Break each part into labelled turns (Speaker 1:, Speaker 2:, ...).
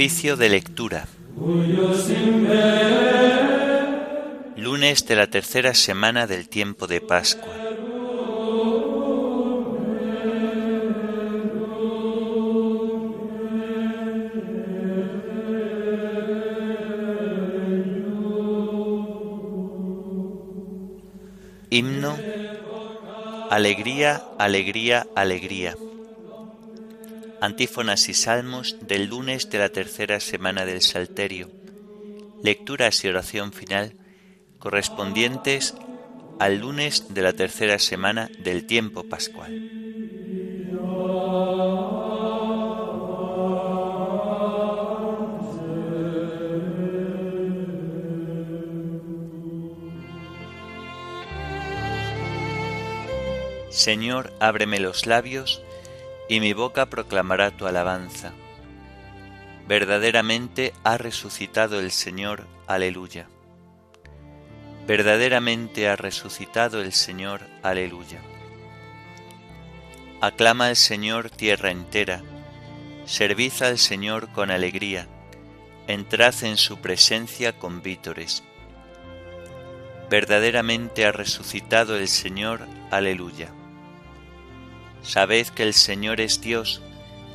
Speaker 1: Oficio de lectura. Lunes de la tercera semana del tiempo de Pascua. Himno. Alegría, alegría, alegría. Antífonas y salmos del lunes de la tercera semana del Salterio. Lecturas y oración final correspondientes al lunes de la tercera semana del tiempo pascual. Señor, ábreme los labios, y mi boca proclamará tu alabanza. Verdaderamente ha resucitado el Señor, aleluya. Verdaderamente ha resucitado el Señor, aleluya. Aclama al Señor tierra entera, servid al Señor con alegría, entrad en su presencia con vítores. Verdaderamente ha resucitado el Señor, aleluya. Sabed que el Señor es Dios,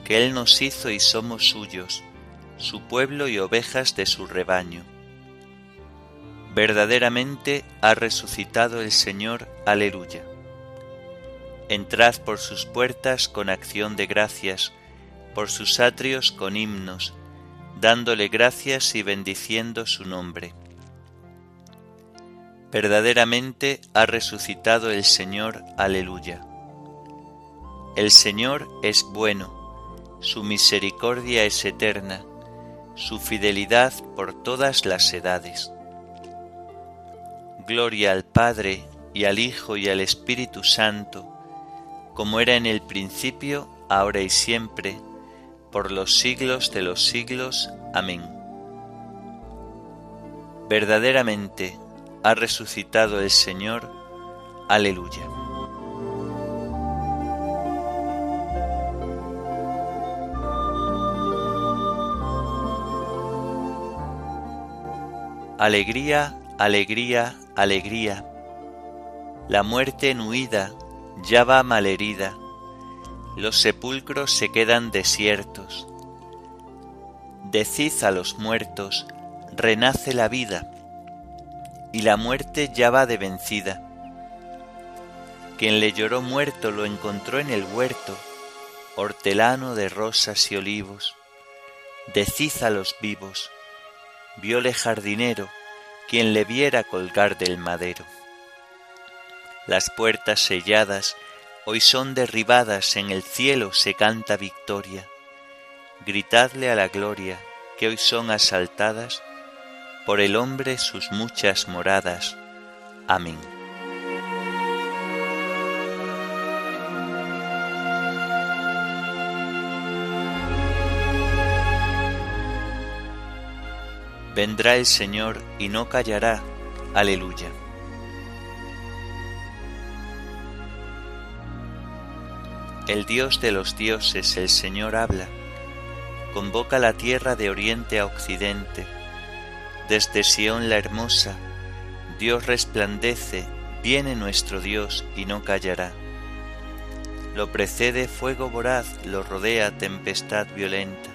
Speaker 1: que Él nos hizo y somos suyos, su pueblo y ovejas de su rebaño. Verdaderamente ha resucitado el Señor, aleluya. Entrad por sus puertas con acción de gracias, por sus atrios con himnos, dándole gracias y bendiciendo su nombre. Verdaderamente ha resucitado el Señor, aleluya. El Señor es bueno, su misericordia es eterna, su fidelidad por todas las edades. Gloria al Padre y al Hijo y al Espíritu Santo, como era en el principio, ahora y siempre, por los siglos de los siglos. Amén. Verdaderamente ha resucitado el Señor. Aleluya. Alegría, alegría, alegría. La muerte en huida ya va malherida, los sepulcros se quedan desiertos. Decid a los muertos, renace la vida, y la muerte ya va de vencida. Quien le lloró muerto lo encontró en el huerto, hortelano de rosas y olivos. Decid a los vivos, viole jardinero quien le viera colgar del madero. Las puertas selladas hoy son derribadas, en el cielo se canta victoria. Gritadle a la gloria que hoy son asaltadas por el hombre sus muchas moradas. Amén. Vendrá el Señor y no callará. Aleluya. El Dios de los dioses, el Señor habla, convoca la tierra de oriente a occidente. Desde Sión la hermosa, Dios resplandece, viene nuestro Dios y no callará. Lo precede fuego voraz, lo rodea tempestad violenta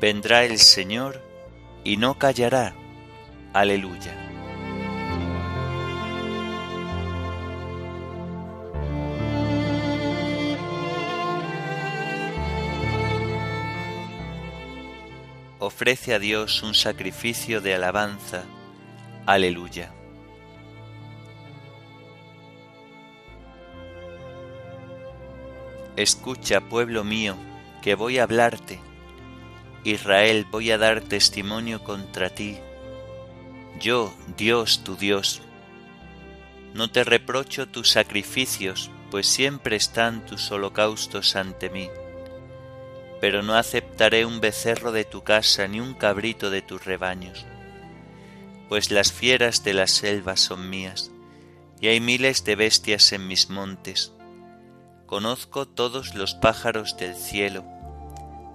Speaker 1: vendrá el Señor y no callará. Aleluya. Ofrece a Dios un sacrificio de alabanza. Aleluya. Escucha, pueblo mío, que voy a hablarte. Israel, voy a dar testimonio contra ti. Yo, Dios, tu Dios. No te reprocho tus sacrificios, pues siempre están tus holocaustos ante mí. Pero no aceptaré un becerro de tu casa ni un cabrito de tus rebaños, pues las fieras de la selva son mías, y hay miles de bestias en mis montes Conozco todos los pájaros del cielo,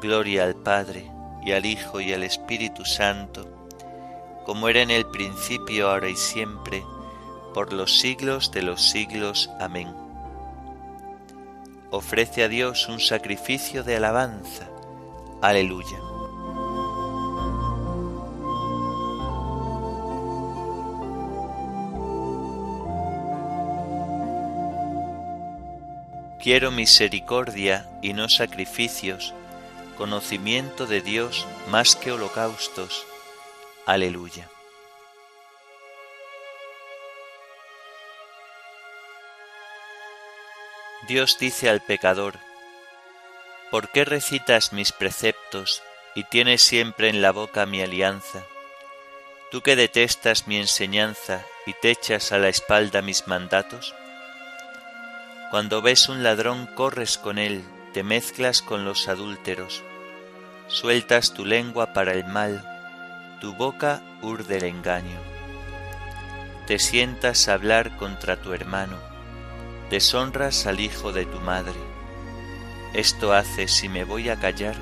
Speaker 1: Gloria al Padre, y al Hijo, y al Espíritu Santo, como era en el principio, ahora y siempre, por los siglos de los siglos. Amén. Ofrece a Dios un sacrificio de alabanza. Aleluya. Quiero misericordia y no sacrificios, conocimiento de Dios más que holocaustos. Aleluya. Dios dice al pecador, ¿por qué recitas mis preceptos y tienes siempre en la boca mi alianza? Tú que detestas mi enseñanza y te echas a la espalda mis mandatos, cuando ves un ladrón corres con él, te mezclas con los adúlteros, sueltas tu lengua para el mal, tu boca urde el engaño. Te sientas a hablar contra tu hermano, deshonras al hijo de tu madre. Esto haces si me voy a callar.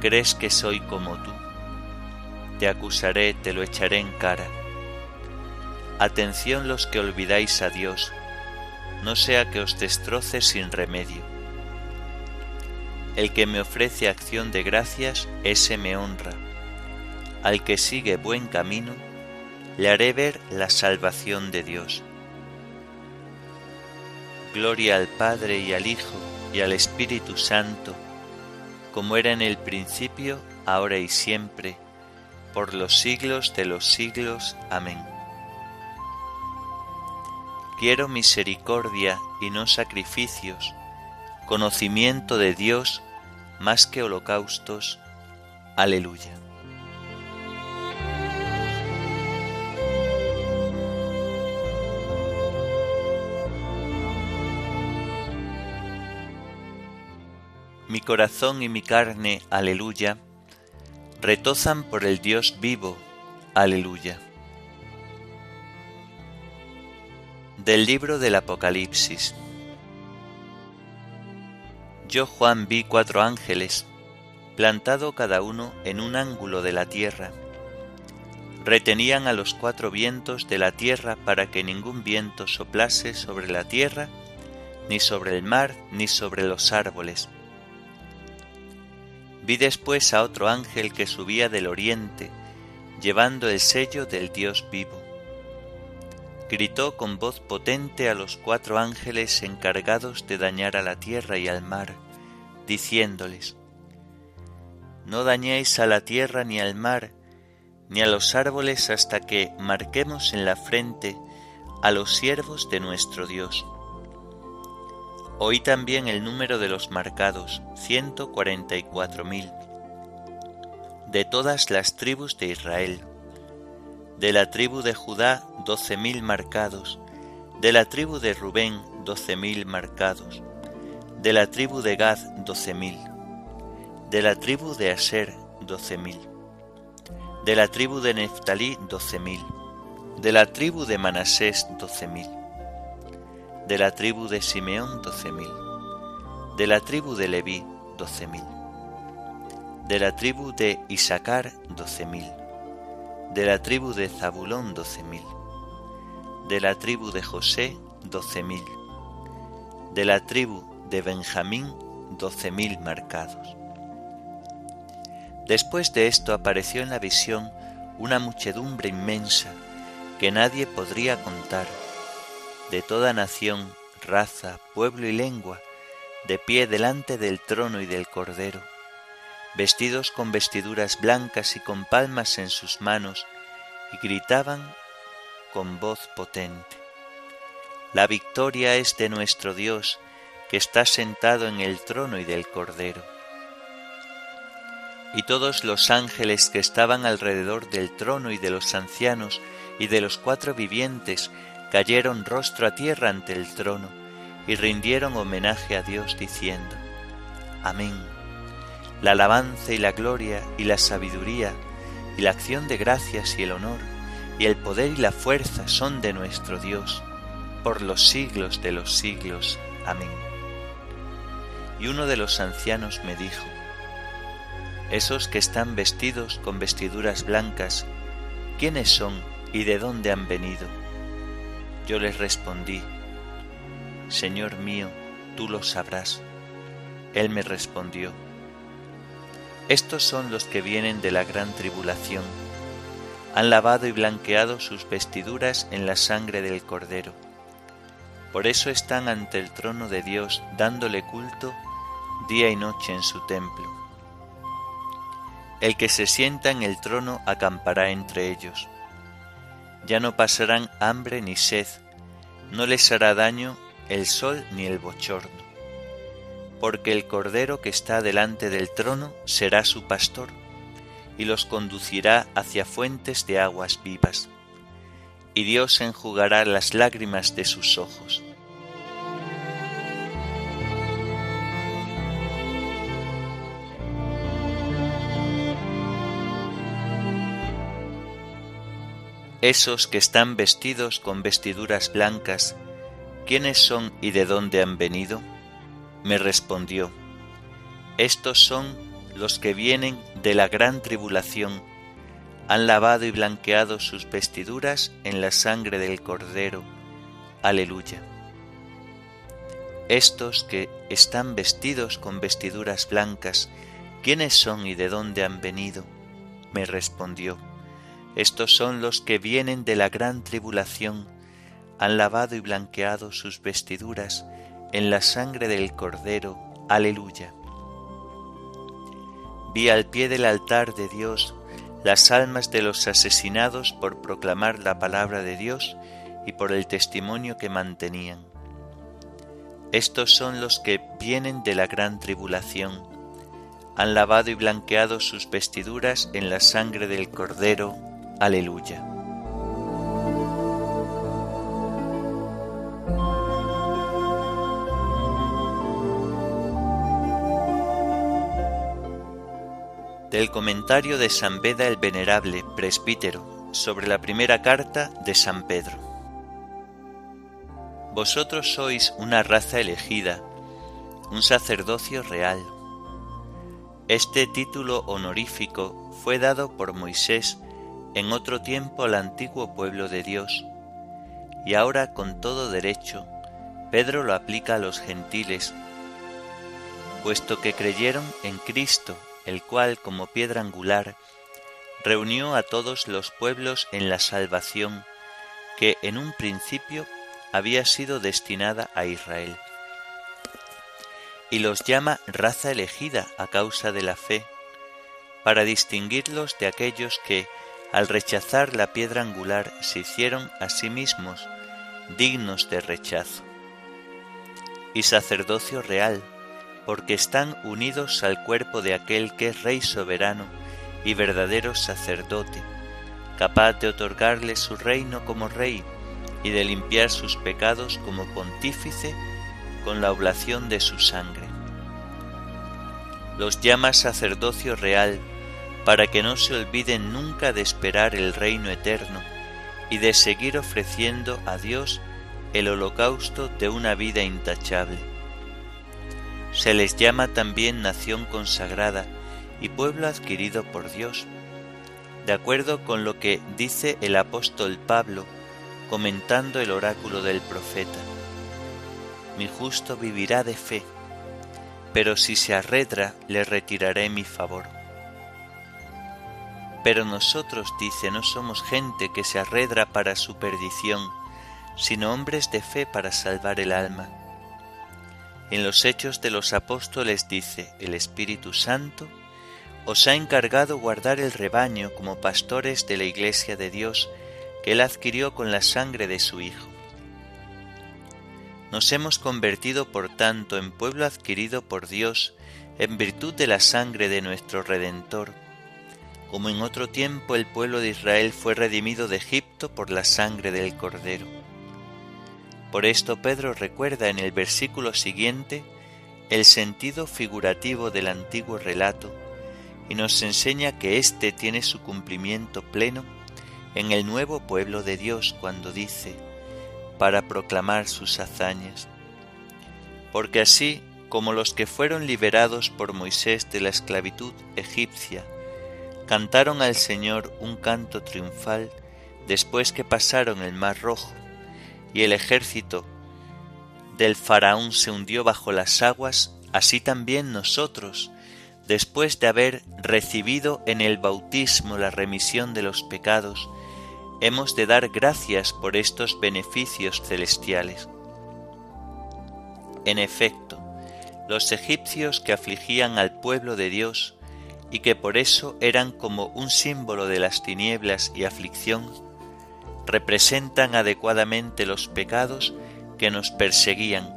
Speaker 1: ¿Crees que soy como tú? Te acusaré, te lo echaré en cara. Atención los que olvidáis a Dios, no sea que os destroce sin remedio. El que me ofrece acción de gracias, ese me honra. Al que sigue buen camino, le haré ver la salvación de Dios. Gloria al Padre y al Hijo y al Espíritu Santo, como era en el principio, ahora y siempre, por los siglos de los siglos. Amén. Quiero misericordia y no sacrificios, conocimiento de Dios más que holocaustos. Aleluya. Mi corazón y mi carne, aleluya, retozan por el Dios vivo, aleluya. Del libro del Apocalipsis. Yo Juan vi cuatro ángeles, plantado cada uno en un ángulo de la tierra. Retenían a los cuatro vientos de la tierra para que ningún viento soplase sobre la tierra, ni sobre el mar, ni sobre los árboles. Vi después a otro ángel que subía del oriente, llevando el sello del Dios vivo gritó con voz potente a los cuatro ángeles encargados de dañar a la tierra y al mar, diciéndoles, No dañéis a la tierra ni al mar, ni a los árboles hasta que marquemos en la frente a los siervos de nuestro Dios. Oí también el número de los marcados, ciento cuarenta y cuatro mil, de todas las tribus de Israel de la tribu de Judá doce mil marcados, de la tribu de Rubén doce mil marcados, de la tribu de Gad doce mil, de la tribu de Aser doce mil, de la tribu de Neftalí doce mil, de la tribu de Manasés doce mil, de la tribu de Simeón doce mil, de la tribu de Leví doce mil, de la tribu de Isaacar doce mil, de la tribu de Zabulón doce mil, de la tribu de José doce mil, de la tribu de Benjamín doce mil marcados, Después de esto apareció en la visión una muchedumbre inmensa que nadie podría contar, de toda nación, raza, pueblo y lengua, de pie delante del trono y del Cordero, vestidos con vestiduras blancas y con palmas en sus manos, y gritaban con voz potente. La victoria es de nuestro Dios, que está sentado en el trono y del Cordero. Y todos los ángeles que estaban alrededor del trono y de los ancianos y de los cuatro vivientes cayeron rostro a tierra ante el trono y rindieron homenaje a Dios diciendo, Amén. La alabanza y la gloria y la sabiduría y la acción de gracias y el honor y el poder y la fuerza son de nuestro Dios por los siglos de los siglos. Amén. Y uno de los ancianos me dijo, Esos que están vestidos con vestiduras blancas, ¿quiénes son y de dónde han venido? Yo les respondí, Señor mío, tú lo sabrás. Él me respondió, Estos son los que vienen de la gran tribulación. Han lavado y blanqueado sus vestiduras en la sangre del Cordero por eso están ante el trono de Dios dándole culto día y noche en su templo. El que se sienta en el trono acampará entre ellos. Ya no pasarán hambre ni sed, no les hará daño el sol ni el bochorno, porque el Cordero que está delante del trono será su pastor, y los conducirá hacia fuentes de aguas vivas y Dios enjugará las lágrimas de sus ojos. Esos que están vestidos con vestiduras blancas, ¿quiénes son y de dónde han venido? Me respondió, estos son los que vienen de la gran tribulación, han lavado y blanqueado sus vestiduras en la sangre del Cordero. Aleluya. Estos que están vestidos con vestiduras blancas, ¿quiénes son y de dónde han venido? Me respondió, estos son los que vienen de la gran tribulación, han lavado y blanqueado sus vestiduras en la sangre del Cordero. Aleluya. Vi al pie del altar de Dios las almas de los asesinados por proclamar la palabra de Dios y por el testimonio que mantenían. Estos son los que vienen de la gran tribulación, han lavado y blanqueado sus vestiduras en la sangre del Cordero. Aleluya. Del comentario de San Beda el Venerable, presbítero, sobre la primera carta de San Pedro. Vosotros sois una raza elegida, un sacerdocio real. Este título honorífico fue dado por Moisés en otro tiempo al antiguo pueblo de Dios, y ahora con todo derecho Pedro lo aplica a los gentiles, puesto que creyeron en Cristo el cual, como piedra angular, reunió a todos los pueblos en la salvación que en un principio había sido destinada a Israel. Y los llama raza elegida a causa de la fe, para distinguirlos de aquellos que, al rechazar la piedra angular, se hicieron a sí mismos dignos de rechazo. Y sacerdocio real, porque están unidos al cuerpo de aquel que es Rey soberano y verdadero sacerdote, capaz de otorgarle su reino como Rey y de limpiar sus pecados como pontífice con la oblación de su sangre. Los llama sacerdocio real para que no se olviden nunca de esperar el reino eterno y de seguir ofreciendo a Dios el holocausto de una vida intachable se les llama también nación consagrada y pueblo adquirido por Dios, de acuerdo con lo que dice el apóstol Pablo comentando el oráculo del profeta. Mi justo vivirá de fe, pero si se arredra le retiraré mi favor. Pero nosotros, dice, no somos gente que se arredra para su perdición, sino hombres de fe para salvar el alma. En los Hechos de los Apóstoles dice, el Espíritu Santo os ha encargado guardar el rebaño como pastores de la Iglesia de Dios que Él adquirió con la sangre de su Hijo. Nos hemos convertido, por tanto, en pueblo adquirido por Dios en virtud de la sangre de nuestro Redentor, como en otro tiempo el pueblo de Israel fue redimido de Egipto por la sangre del Cordero. Por esto Pedro recuerda en el versículo siguiente el sentido figurativo del antiguo relato y nos enseña que éste tiene su cumplimiento pleno en el nuevo pueblo de Dios cuando dice, para proclamar sus hazañas. Porque así como los que fueron liberados por Moisés de la esclavitud egipcia, cantaron al Señor un canto triunfal después que pasaron el Mar Rojo, y el ejército del faraón se hundió bajo las aguas, así también nosotros, después de haber recibido en el bautismo la remisión de los pecados, hemos de dar gracias por estos beneficios celestiales. En efecto, los egipcios que afligían al pueblo de Dios y que por eso eran como un símbolo de las tinieblas y aflicción, representan adecuadamente los pecados que nos perseguían,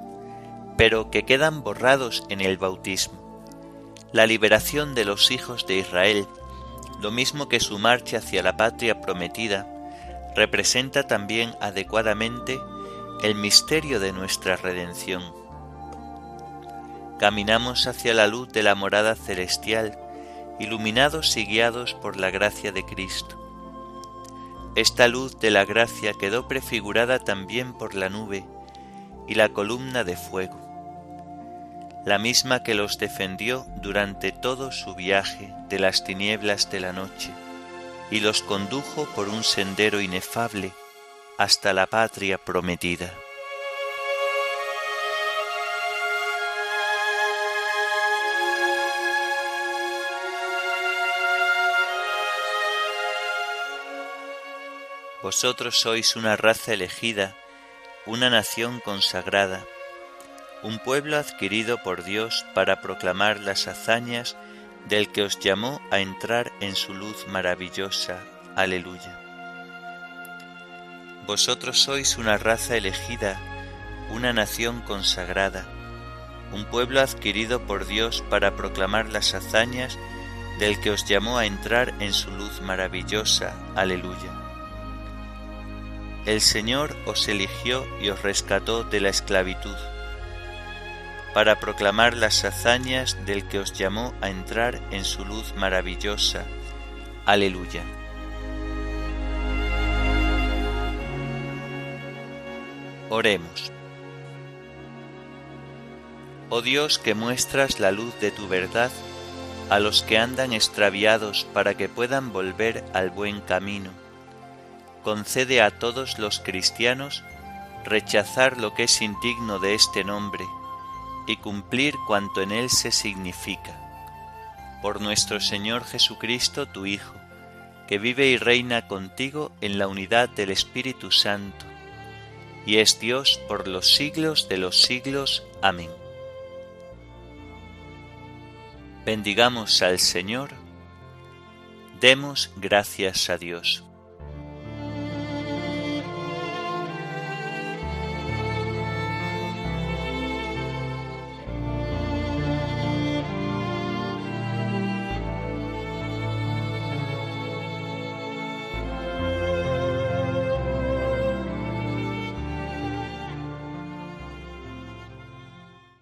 Speaker 1: pero que quedan borrados en el bautismo. La liberación de los hijos de Israel, lo mismo que su marcha hacia la patria prometida, representa también adecuadamente el misterio de nuestra redención. Caminamos hacia la luz de la morada celestial, iluminados y guiados por la gracia de Cristo. Esta luz de la gracia quedó prefigurada también por la nube y la columna de fuego, la misma que los defendió durante todo su viaje de las tinieblas de la noche y los condujo por un sendero inefable hasta la patria prometida. Vosotros sois una raza elegida, una nación consagrada, un pueblo adquirido por Dios para proclamar las hazañas del que os llamó a entrar en su luz maravillosa. Aleluya. Vosotros sois una raza elegida, una nación consagrada, un pueblo adquirido por Dios para proclamar las hazañas del que os llamó a entrar en su luz maravillosa. Aleluya. El Señor os eligió y os rescató de la esclavitud para proclamar las hazañas del que os llamó a entrar en su luz maravillosa. Aleluya. Oremos. Oh Dios que muestras la luz de tu verdad a los que andan extraviados para que puedan volver al buen camino, concede a todos los cristianos rechazar lo que es indigno de este nombre y cumplir cuanto en él se significa. Por nuestro Señor Jesucristo, tu Hijo, que vive y reina contigo en la unidad del Espíritu Santo, y es Dios por los siglos de los siglos. Amén. Bendigamos al Señor, demos gracias a Dios.